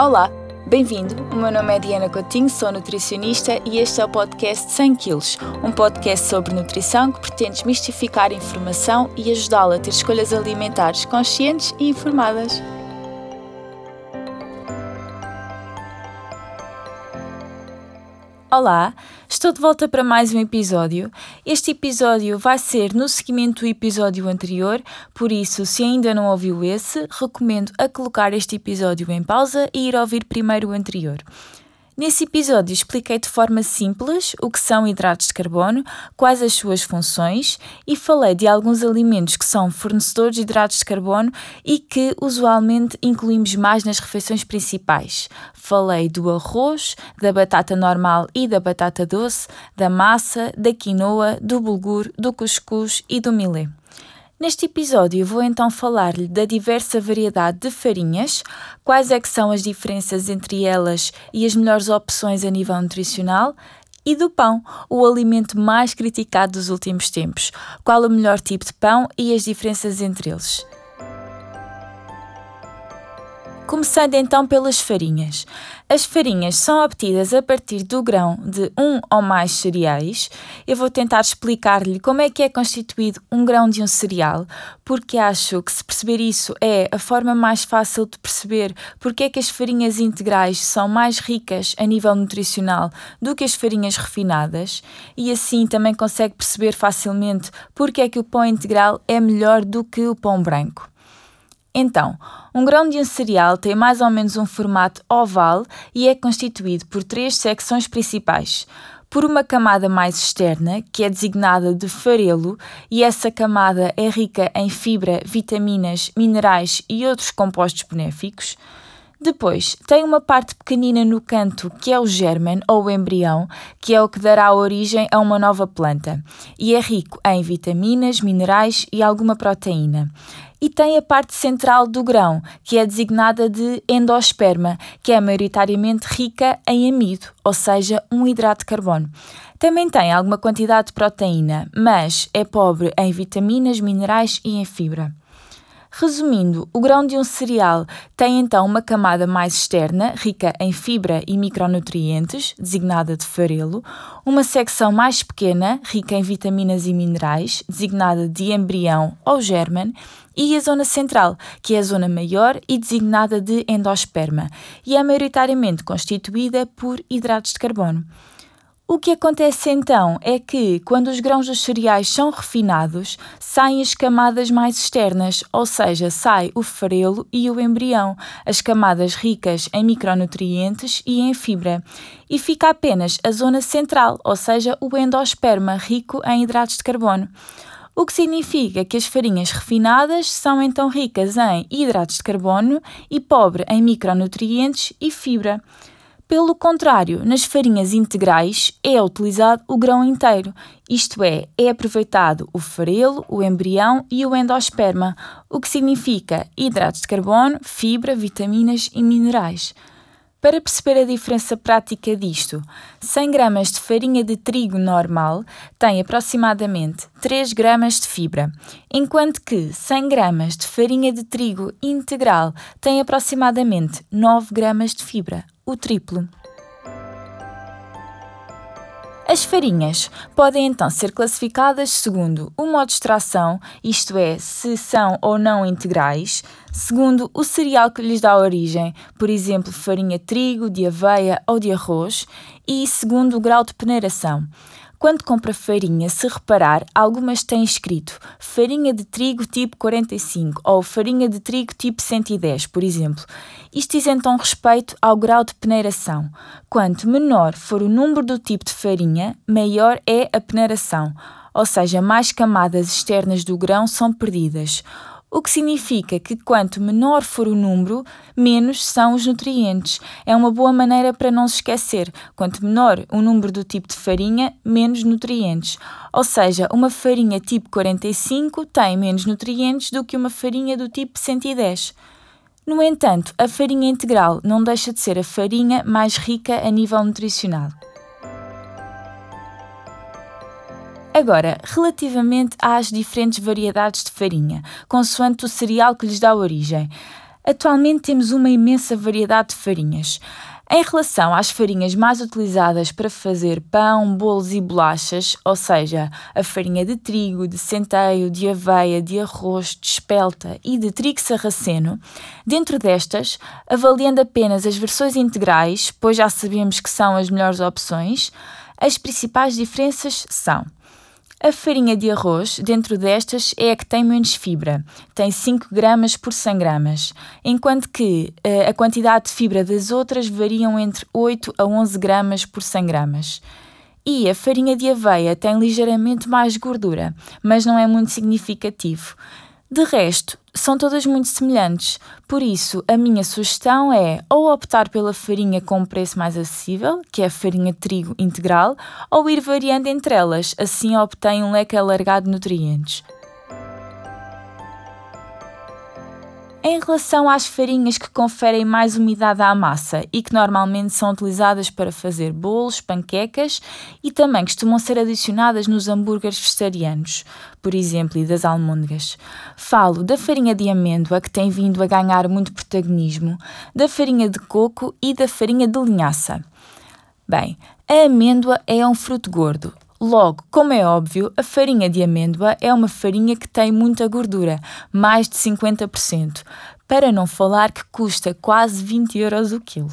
Olá, bem-vindo. O meu nome é Diana Coutinho, sou nutricionista e este é o podcast 100 Quilos, um podcast sobre nutrição que pretende desmistificar a informação e ajudá-la a ter escolhas alimentares conscientes e informadas. Olá, estou de volta para mais um episódio. Este episódio vai ser no seguimento do episódio anterior, por isso, se ainda não ouviu esse, recomendo a colocar este episódio em pausa e ir ouvir primeiro o anterior. Nesse episódio expliquei de forma simples o que são hidratos de carbono, quais as suas funções e falei de alguns alimentos que são fornecedores de hidratos de carbono e que usualmente incluímos mais nas refeições principais. Falei do arroz, da batata normal e da batata doce, da massa, da quinoa, do bulgur, do cuscuz e do milê. Neste episódio vou então falar-lhe da diversa variedade de farinhas, quais é que são as diferenças entre elas e as melhores opções a nível nutricional, e do pão, o alimento mais criticado dos últimos tempos. Qual o melhor tipo de pão e as diferenças entre eles. Começando então pelas farinhas. As farinhas são obtidas a partir do grão de um ou mais cereais. Eu vou tentar explicar-lhe como é que é constituído um grão de um cereal, porque acho que se perceber isso é a forma mais fácil de perceber porque é que as farinhas integrais são mais ricas a nível nutricional do que as farinhas refinadas, e assim também consegue perceber facilmente porque é que o pão integral é melhor do que o pão branco. Então, um grão de um cereal tem mais ou menos um formato oval e é constituído por três secções principais. Por uma camada mais externa, que é designada de farelo, e essa camada é rica em fibra, vitaminas, minerais e outros compostos benéficos. Depois, tem uma parte pequenina no canto que é o germen ou o embrião, que é o que dará origem a uma nova planta, e é rico em vitaminas, minerais e alguma proteína e tem a parte central do grão, que é designada de endosperma, que é maioritariamente rica em amido, ou seja, um hidrato de carbono. Também tem alguma quantidade de proteína, mas é pobre em vitaminas, minerais e em fibra. Resumindo, o grão de um cereal tem então uma camada mais externa, rica em fibra e micronutrientes, designada de farelo, uma secção mais pequena, rica em vitaminas e minerais, designada de embrião ou germen, e a zona central, que é a zona maior e designada de endosperma, e é maioritariamente constituída por hidratos de carbono. O que acontece então é que, quando os grãos dos cereais são refinados, saem as camadas mais externas, ou seja, sai o farelo e o embrião, as camadas ricas em micronutrientes e em fibra, e fica apenas a zona central, ou seja, o endosperma rico em hidratos de carbono. O que significa que as farinhas refinadas são então ricas em hidratos de carbono e pobre em micronutrientes e fibra. Pelo contrário, nas farinhas integrais é utilizado o grão inteiro, isto é, é aproveitado o farelo, o embrião e o endosperma, o que significa hidratos de carbono, fibra, vitaminas e minerais. Para perceber a diferença prática disto, 100 gramas de farinha de trigo normal tem aproximadamente 3 gramas de fibra, enquanto que 100 gramas de farinha de trigo integral tem aproximadamente 9 gramas de fibra, o triplo. As farinhas podem então ser classificadas segundo o modo de extração, isto é, se são ou não integrais, segundo o cereal que lhes dá origem, por exemplo, farinha de trigo, de aveia ou de arroz, e segundo o grau de peneiração. Quando compra farinha, se reparar, algumas têm escrito farinha de trigo tipo 45 ou farinha de trigo tipo 110, por exemplo. Isto diz então respeito ao grau de peneiração. Quanto menor for o número do tipo de farinha, maior é a peneiração, ou seja, mais camadas externas do grão são perdidas o que significa que quanto menor for o número, menos são os nutrientes. É uma boa maneira para não se esquecer. Quanto menor o número do tipo de farinha, menos nutrientes. Ou seja, uma farinha tipo 45 tem menos nutrientes do que uma farinha do tipo 110. No entanto, a farinha integral não deixa de ser a farinha mais rica a nível nutricional. Agora, relativamente às diferentes variedades de farinha, consoante o cereal que lhes dá origem. Atualmente temos uma imensa variedade de farinhas. Em relação às farinhas mais utilizadas para fazer pão, bolos e bolachas, ou seja, a farinha de trigo, de centeio, de aveia, de arroz, de espelta e de trigo sarraceno, dentro destas, avaliando apenas as versões integrais, pois já sabemos que são as melhores opções, as principais diferenças são a farinha de arroz, dentro destas, é a que tem menos fibra, tem 5 gramas por 100 gramas, enquanto que uh, a quantidade de fibra das outras variam entre 8 a 11 gramas por 100 gramas. E a farinha de aveia tem ligeiramente mais gordura, mas não é muito significativo. De resto, são todas muito semelhantes, por isso a minha sugestão é ou optar pela farinha com um preço mais acessível, que é a farinha de trigo integral, ou ir variando entre elas, assim obtém um leque alargado de nutrientes. Em relação às farinhas que conferem mais umidade à massa e que normalmente são utilizadas para fazer bolos, panquecas e também costumam ser adicionadas nos hambúrgueres vegetarianos, por exemplo, e das almôndegas. Falo da farinha de amêndoa, que tem vindo a ganhar muito protagonismo, da farinha de coco e da farinha de linhaça. Bem, a amêndoa é um fruto gordo, Logo, como é óbvio, a farinha de amêndoa é uma farinha que tem muita gordura, mais de 50%, para não falar que custa quase 20 euros o quilo.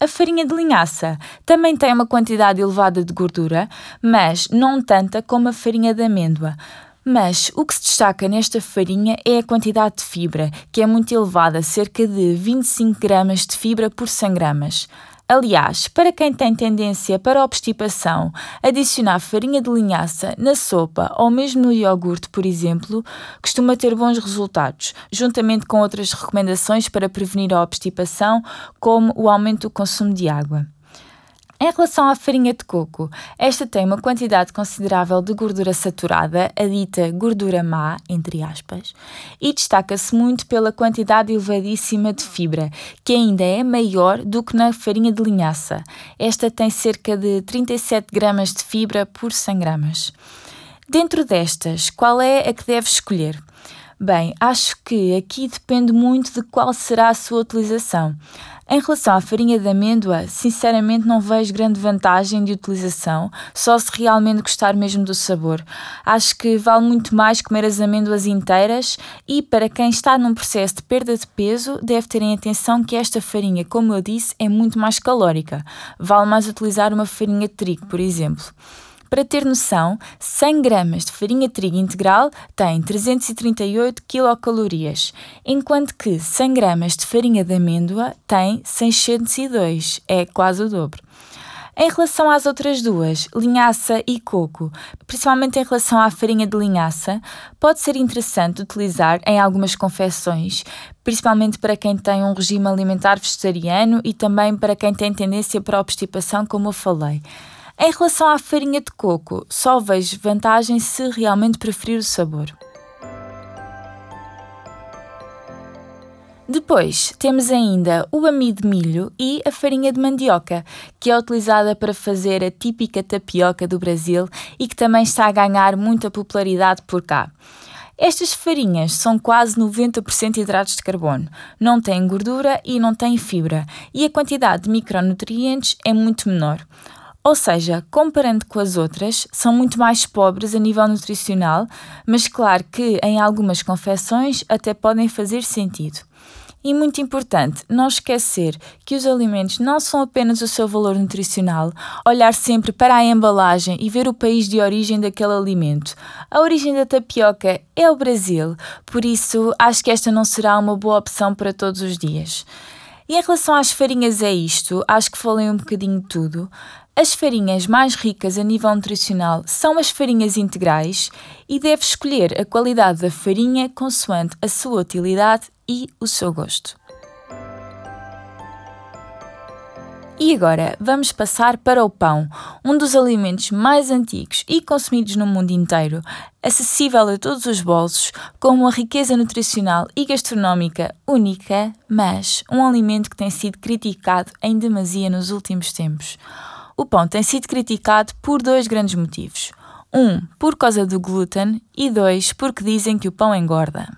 A farinha de linhaça também tem uma quantidade elevada de gordura, mas não tanta como a farinha de amêndoa. Mas o que se destaca nesta farinha é a quantidade de fibra, que é muito elevada, cerca de 25 gramas de fibra por 100 gramas. Aliás, para quem tem tendência para obstipação, adicionar farinha de linhaça na sopa ou mesmo no iogurte, por exemplo, costuma ter bons resultados, juntamente com outras recomendações para prevenir a obstipação, como o aumento do consumo de água. Em relação à farinha de coco, esta tem uma quantidade considerável de gordura saturada, a dita gordura má, entre aspas, e destaca-se muito pela quantidade elevadíssima de fibra, que ainda é maior do que na farinha de linhaça. Esta tem cerca de 37 gramas de fibra por 100 gramas. Dentro destas, qual é a que deve escolher? Bem, acho que aqui depende muito de qual será a sua utilização. Em relação à farinha de amêndoa, sinceramente não vejo grande vantagem de utilização, só se realmente gostar mesmo do sabor. Acho que vale muito mais comer as amêndoas inteiras e, para quem está num processo de perda de peso, deve ter em atenção que esta farinha, como eu disse, é muito mais calórica. Vale mais utilizar uma farinha de trigo, por exemplo. Para ter noção, 100 gramas de farinha de trigo integral tem 338 quilocalorias, enquanto que 100 gramas de farinha de amêndoa tem 602, é quase o dobro. Em relação às outras duas, linhaça e coco, principalmente em relação à farinha de linhaça, pode ser interessante utilizar em algumas confecções, principalmente para quem tem um regime alimentar vegetariano e também para quem tem tendência para a obstipação, como eu falei. Em relação à farinha de coco, só vejo vantagem se realmente preferir o sabor. Depois temos ainda o amido de milho e a farinha de mandioca, que é utilizada para fazer a típica tapioca do Brasil e que também está a ganhar muita popularidade por cá. Estas farinhas são quase 90% hidratos de carbono, não têm gordura e não têm fibra, e a quantidade de micronutrientes é muito menor. Ou seja, comparando com as outras, são muito mais pobres a nível nutricional, mas claro que em algumas confecções até podem fazer sentido. E muito importante, não esquecer que os alimentos não são apenas o seu valor nutricional, olhar sempre para a embalagem e ver o país de origem daquele alimento. A origem da tapioca é o Brasil, por isso acho que esta não será uma boa opção para todos os dias. E em relação às farinhas é isto, acho que falei um bocadinho de tudo. As farinhas mais ricas a nível nutricional são as farinhas integrais e deve escolher a qualidade da farinha consoante a sua utilidade e o seu gosto. E agora vamos passar para o pão, um dos alimentos mais antigos e consumidos no mundo inteiro, acessível a todos os bolsos, com uma riqueza nutricional e gastronómica única, mas um alimento que tem sido criticado em demasia nos últimos tempos. O pão tem sido criticado por dois grandes motivos. Um, por causa do glúten, e dois, porque dizem que o pão engorda.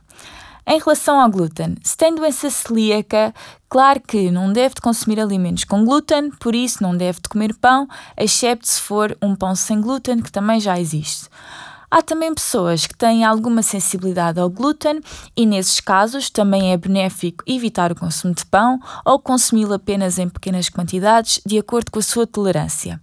Em relação ao glúten, se tem doença celíaca, claro que não deve de consumir alimentos com glúten, por isso não deve de comer pão, excepto se for um pão sem glúten, que também já existe. Há também pessoas que têm alguma sensibilidade ao glúten e, nesses casos, também é benéfico evitar o consumo de pão ou consumi-lo apenas em pequenas quantidades, de acordo com a sua tolerância.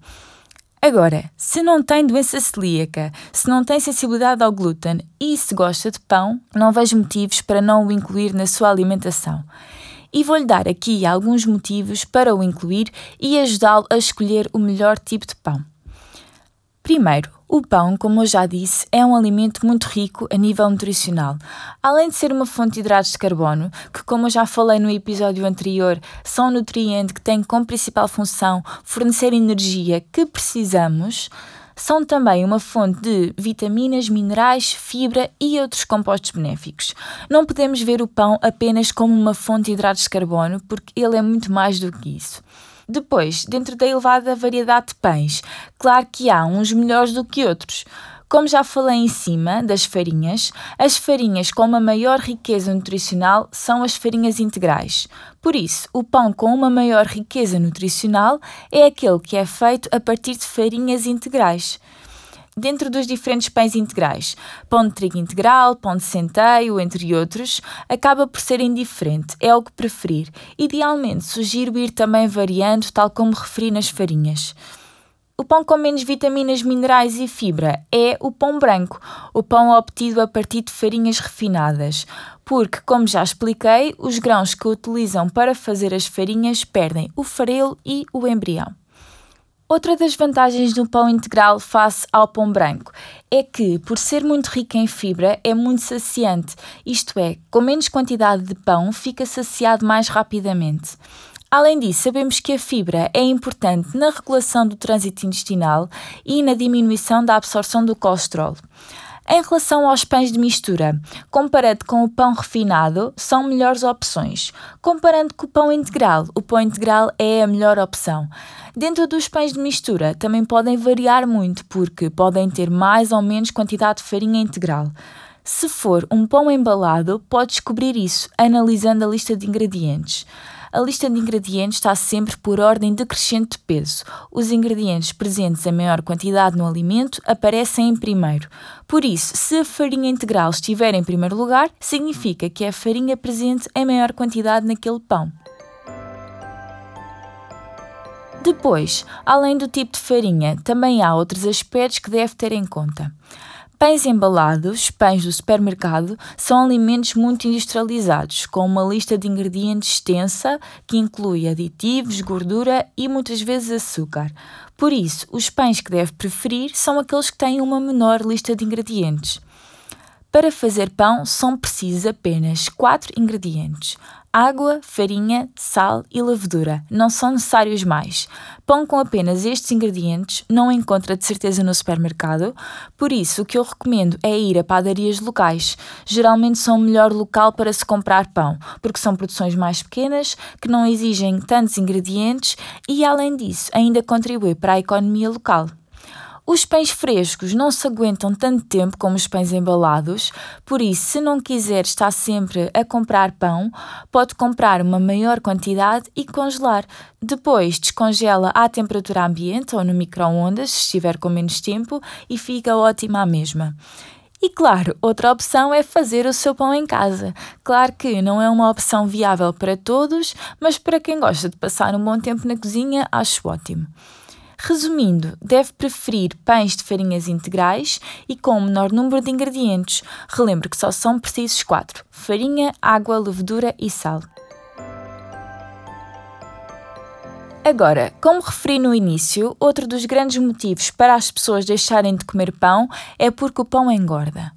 Agora, se não tem doença celíaca, se não tem sensibilidade ao glúten e se gosta de pão, não vejo motivos para não o incluir na sua alimentação. E vou-lhe dar aqui alguns motivos para o incluir e ajudá-lo a escolher o melhor tipo de pão. Primeiro, o pão, como eu já disse, é um alimento muito rico a nível nutricional. Além de ser uma fonte de hidratos de carbono, que, como eu já falei no episódio anterior, são um nutriente que tem como principal função fornecer energia que precisamos, são também uma fonte de vitaminas, minerais, fibra e outros compostos benéficos. Não podemos ver o pão apenas como uma fonte de hidratos de carbono, porque ele é muito mais do que isso. Depois, dentro da elevada variedade de pães, claro que há uns melhores do que outros. Como já falei em cima das farinhas, as farinhas com uma maior riqueza nutricional são as farinhas integrais. Por isso, o pão com uma maior riqueza nutricional é aquele que é feito a partir de farinhas integrais dentro dos diferentes pães integrais. Pão de trigo integral, pão de centeio, entre outros, acaba por ser indiferente, é o que preferir. Idealmente, sugiro ir também variando, tal como referi nas farinhas. O pão com menos vitaminas, minerais e fibra é o pão branco, o pão obtido a partir de farinhas refinadas, porque, como já expliquei, os grãos que utilizam para fazer as farinhas perdem o farelo e o embrião. Outra das vantagens do pão integral face ao pão branco é que, por ser muito rico em fibra, é muito saciante, isto é, com menos quantidade de pão, fica saciado mais rapidamente. Além disso, sabemos que a fibra é importante na regulação do trânsito intestinal e na diminuição da absorção do colesterol. Em relação aos pães de mistura, comparando com o pão refinado, são melhores opções. Comparando com o pão integral, o pão integral é a melhor opção. Dentro dos pães de mistura, também podem variar muito, porque podem ter mais ou menos quantidade de farinha integral. Se for um pão embalado, pode descobrir isso analisando a lista de ingredientes. A lista de ingredientes está sempre por ordem decrescente de peso. Os ingredientes presentes em maior quantidade no alimento aparecem em primeiro. Por isso, se a farinha integral estiver em primeiro lugar, significa que é a farinha presente em maior quantidade naquele pão. Depois, além do tipo de farinha, também há outros aspectos que deve ter em conta. Pães embalados, pães do supermercado, são alimentos muito industrializados, com uma lista de ingredientes extensa que inclui aditivos, gordura e muitas vezes açúcar. Por isso, os pães que deve preferir são aqueles que têm uma menor lista de ingredientes. Para fazer pão são precisos apenas 4 ingredientes: Água, farinha, sal e levedura. Não são necessários mais. Pão com apenas estes ingredientes não encontra de certeza no supermercado, por isso o que eu recomendo é ir a padarias locais. Geralmente são o melhor local para se comprar pão, porque são produções mais pequenas, que não exigem tantos ingredientes e, além disso, ainda contribui para a economia local. Os pães frescos não se aguentam tanto tempo como os pães embalados, por isso, se não quiser estar sempre a comprar pão, pode comprar uma maior quantidade e congelar. Depois, descongela à temperatura ambiente ou no micro-ondas, se estiver com menos tempo, e fica ótima a mesma. E claro, outra opção é fazer o seu pão em casa. Claro que não é uma opção viável para todos, mas para quem gosta de passar um bom tempo na cozinha, acho ótimo. Resumindo, deve preferir pães de farinhas integrais e com o menor número de ingredientes. Relembre que só são precisos quatro: farinha, água, levedura e sal. Agora, como referi no início, outro dos grandes motivos para as pessoas deixarem de comer pão é porque o pão engorda.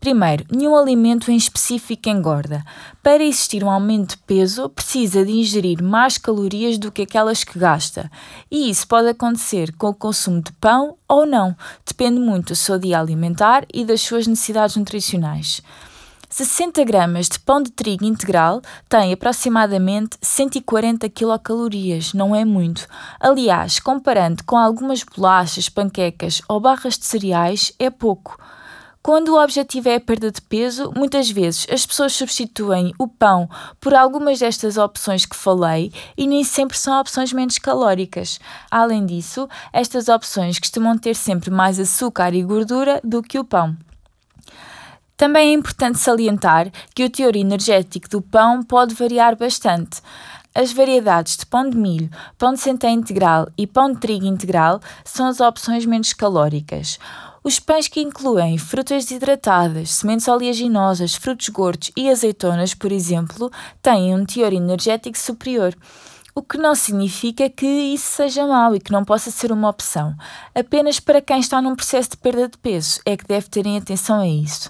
Primeiro, nenhum alimento em específico engorda. Para existir um aumento de peso, precisa de ingerir mais calorias do que aquelas que gasta. E isso pode acontecer com o consumo de pão ou não, depende muito do seu dia alimentar e das suas necessidades nutricionais. 60 gramas de pão de trigo integral têm aproximadamente 140 quilocalorias, não é muito. Aliás, comparando com algumas bolachas, panquecas ou barras de cereais, é pouco. Quando o objetivo é a perda de peso, muitas vezes as pessoas substituem o pão por algumas destas opções que falei e nem sempre são opções menos calóricas. Além disso, estas opções costumam ter sempre mais açúcar e gordura do que o pão. Também é importante salientar que o teor energético do pão pode variar bastante. As variedades de pão de milho, pão de centeio integral e pão de trigo integral são as opções menos calóricas. Os pães que incluem frutas desidratadas, sementes oleaginosas, frutos gordos e azeitonas, por exemplo, têm um teor energético superior. O que não significa que isso seja mau e que não possa ser uma opção. Apenas para quem está num processo de perda de peso é que deve terem atenção a isso.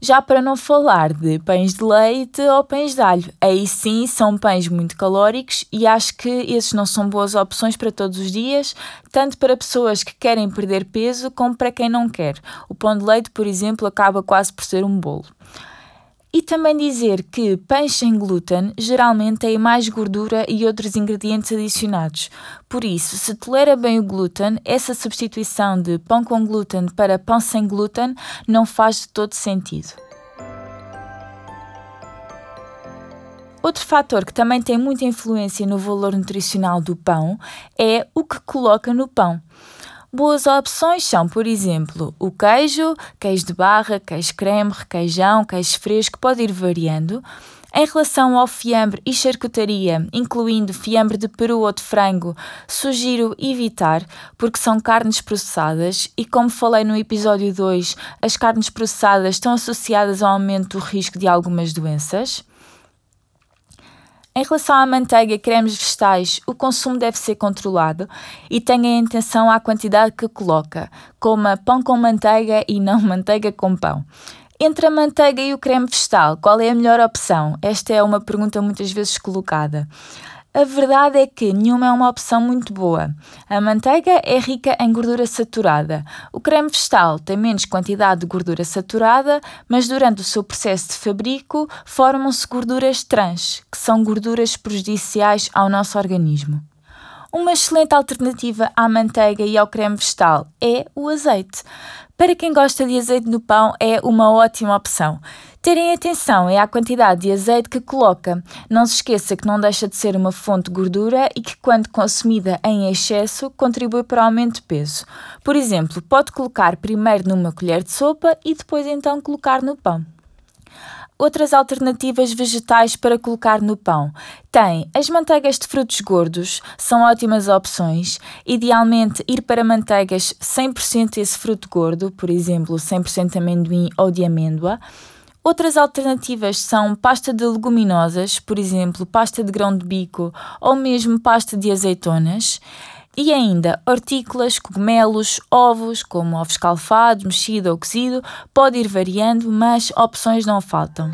Já para não falar de pães de leite ou pães de alho, aí sim são pães muito calóricos e acho que esses não são boas opções para todos os dias, tanto para pessoas que querem perder peso como para quem não quer. O pão de leite, por exemplo, acaba quase por ser um bolo. E também dizer que pães sem glúten geralmente têm mais gordura e outros ingredientes adicionados. Por isso, se tolera bem o glúten, essa substituição de pão com glúten para pão sem glúten não faz de todo sentido. Outro fator que também tem muita influência no valor nutricional do pão é o que coloca no pão. Boas opções são, por exemplo, o queijo, queijo de barra, queijo creme, requeijão, queijo fresco, pode ir variando. Em relação ao fiambre e charcutaria, incluindo fiambre de peru ou de frango, sugiro evitar, porque são carnes processadas e, como falei no episódio 2, as carnes processadas estão associadas ao aumento do risco de algumas doenças. Em relação à manteiga e cremes vegetais, o consumo deve ser controlado e tenha atenção à quantidade que coloca. Coma pão com manteiga e não manteiga com pão. Entre a manteiga e o creme vegetal, qual é a melhor opção? Esta é uma pergunta muitas vezes colocada. A verdade é que nenhuma é uma opção muito boa. A manteiga é rica em gordura saturada. O creme vegetal tem menos quantidade de gordura saturada, mas durante o seu processo de fabrico formam-se gorduras trans, que são gorduras prejudiciais ao nosso organismo. Uma excelente alternativa à manteiga e ao creme vegetal é o azeite. Para quem gosta de azeite no pão, é uma ótima opção. Terem atenção é à quantidade de azeite que coloca. Não se esqueça que não deixa de ser uma fonte de gordura e que, quando consumida em excesso, contribui para o aumento de peso. Por exemplo, pode colocar primeiro numa colher de sopa e depois então colocar no pão. Outras alternativas vegetais para colocar no pão. Tem as manteigas de frutos gordos, são ótimas opções. Idealmente, ir para manteigas 100% esse fruto gordo, por exemplo, 100% de amendoim ou de amêndoa. Outras alternativas são pasta de leguminosas, por exemplo, pasta de grão de bico ou mesmo pasta de azeitonas. E ainda hortícolas, cogumelos, ovos, como ovos calfados, mexido ou cozido, pode ir variando, mas opções não faltam.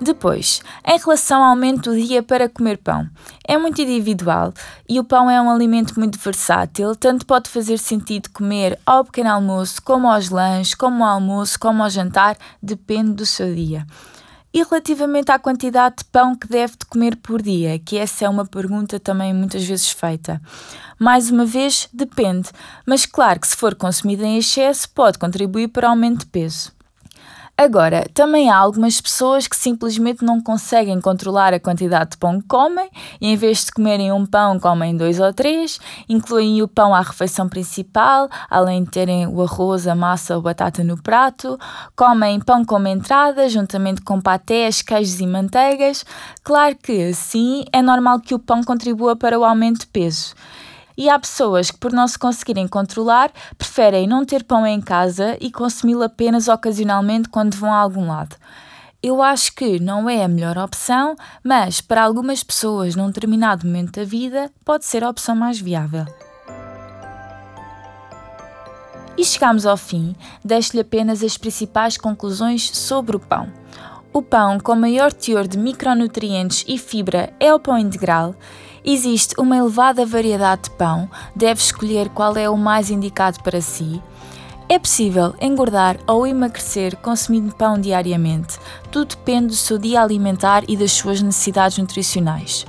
Depois, em relação ao aumento do dia para comer pão, é muito individual e o pão é um alimento muito versátil, tanto pode fazer sentido comer ao pequeno almoço, como aos lanches, como ao almoço, como ao jantar, depende do seu dia. E relativamente à quantidade de pão que deve de comer por dia, que essa é uma pergunta também muitas vezes feita. Mais uma vez, depende, mas claro que se for consumido em excesso pode contribuir para aumento de peso. Agora, também há algumas pessoas que simplesmente não conseguem controlar a quantidade de pão que comem e, em vez de comerem um pão, comem dois ou três, incluem o pão à refeição principal, além de terem o arroz, a massa ou batata no prato, comem pão como entrada, juntamente com patés, queijos e manteigas. Claro que, sim, é normal que o pão contribua para o aumento de peso. E há pessoas que, por não se conseguirem controlar, preferem não ter pão em casa e consumi-lo apenas ocasionalmente quando vão a algum lado. Eu acho que não é a melhor opção, mas para algumas pessoas num determinado momento da vida pode ser a opção mais viável. E chegamos ao fim, deixo-lhe apenas as principais conclusões sobre o pão. O pão com maior teor de micronutrientes e fibra é o pão integral Existe uma elevada variedade de pão, deve escolher qual é o mais indicado para si. É possível engordar ou emagrecer consumindo pão diariamente. Tudo depende do seu dia alimentar e das suas necessidades nutricionais.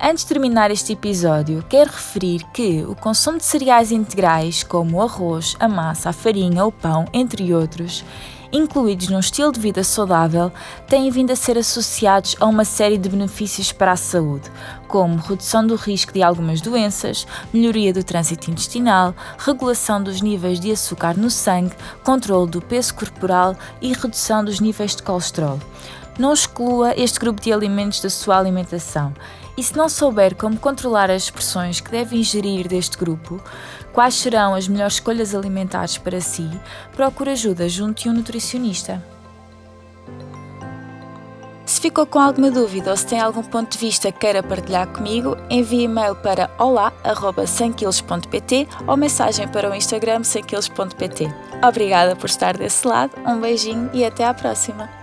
Antes de terminar este episódio, quero referir que o consumo de cereais integrais, como o arroz, a massa, a farinha, o pão, entre outros, incluídos num estilo de vida saudável, têm vindo a ser associados a uma série de benefícios para a saúde, como redução do risco de algumas doenças, melhoria do trânsito intestinal, regulação dos níveis de açúcar no sangue, controle do peso corporal e redução dos níveis de colesterol. Não exclua este grupo de alimentos da sua alimentação. E se não souber como controlar as expressões que deve ingerir deste grupo, quais serão as melhores escolhas alimentares para si, procure ajuda junto de um nutricionista. Se ficou com alguma dúvida ou se tem algum ponto de vista que queira partilhar comigo, envie e-mail para olá.100kg.pt ou mensagem para o Instagram 100kg.pt. Obrigada por estar desse lado, um beijinho e até à próxima!